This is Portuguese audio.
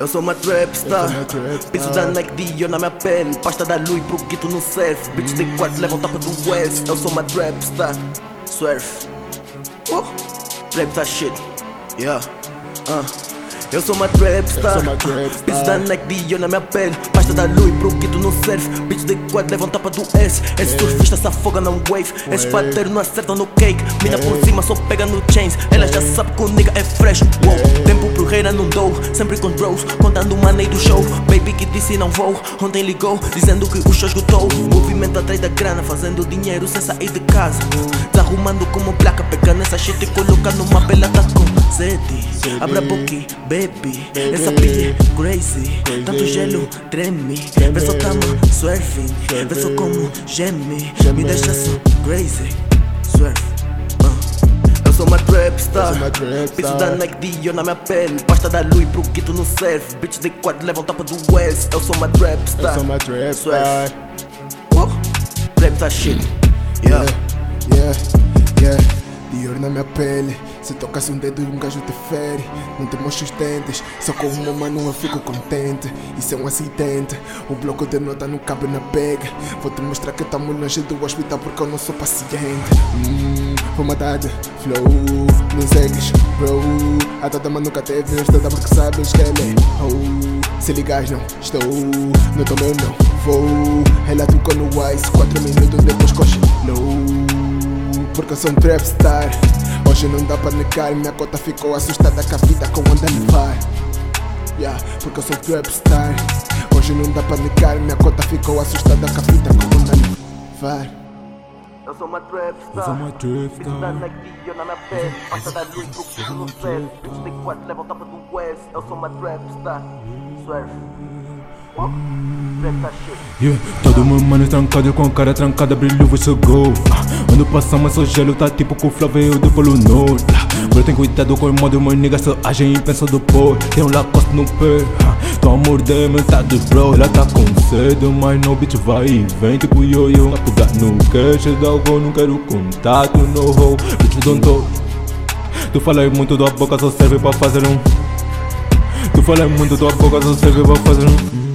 Eu sou uma trapstar. Piso da Nike Dior na minha pele Pasta da Louis pro guito no surf Bitch de quarto levam tapa do West Eu sou uma trapstar. Surf. Uh, Trapstar shit. Yeah. Uh. Eu sou uma trapstar. Piso da Nike Dior na minha pele. Pasta da Louis pro guito no surf Bitch de quad levam tapa do S Esse surfista se afoga na wave. Esse padeiro não acerta no cake. Mina por cima só pega no chains. Ela já sabe que o nigga é fresh. Wow, tempo pro reira não dou Sempre com bros, contando o money do show. Baby que disse não vou. Ontem ligou, dizendo que o show esgotou. Movimento atrás da grana Fazendo dinheiro sem sair de casa. Desarrumando como placa Pegando essa shit e coloca numa bela tá com sede Abra a boca, baby. Essa pilha é crazy. Tanto gelo, treme. Vê só tama, surfing. Vê só como geme. Me deixa só crazy. Surf. Uh. Eu sou uma trapstar Piso da Nike Dior na minha pele. Pasta da Louis pro guito no surf. Bitch de quad levam tapa do West Eu sou uma trapstar Eu sou uma trapstar uh. Trapstar shit. Yeah, yeah, yeah. Dior na minha pele Se tocas um dedo e um gajo te fere Não te mostro os dentes. Só com uma mano eu fico contente. Isso é um acidente. O bloco de nota não cabe na bag. Vou te mostrar que estamos longe do hospital Porque eu não sou paciente. Hum, Vou matar flow Não segues, bro. A tua dama nunca teve um estuda porque sabes que ele é oh. Se ligas não estou No teu meu não vou. Ela tocou no Wise Quatro minutos depois coche low porque eu sou um trapstar Hoje não dá para negar, minha cota ficou assustada com a vida com onde levar yeah, Porque eu sou um trapstar. Hoje não dá para negar, minha cota ficou assustada com a vida com onde levar eu sou uma trapstar. Eu sou uma trapstar. Nike Dior na minha pele Pasta da luz pro no surf Bitch de quad levam tapa do West. Eu sou uma trapstar. Surf Yeah, todo meu mano trancado com a cara trancada, brilho go. Ah, Ando passando, sou gelo, tá tipo com o Flávio do Polo Norte. Bro, tem cuidado com o modo, meu nigga só agem e pensa pôr. Tem um Lacoste no pé, tô a morder metade, bro. Ela tá com sede, mas no bitch vai e vem, tipo yo-yo. Pegar no cash, dá algo, não quero contato, no ho. Bitch, don't talk. Tu fala muito, tua boca só serve pra fazer um. Tu fala muito, tua boca só serve pra fazer um.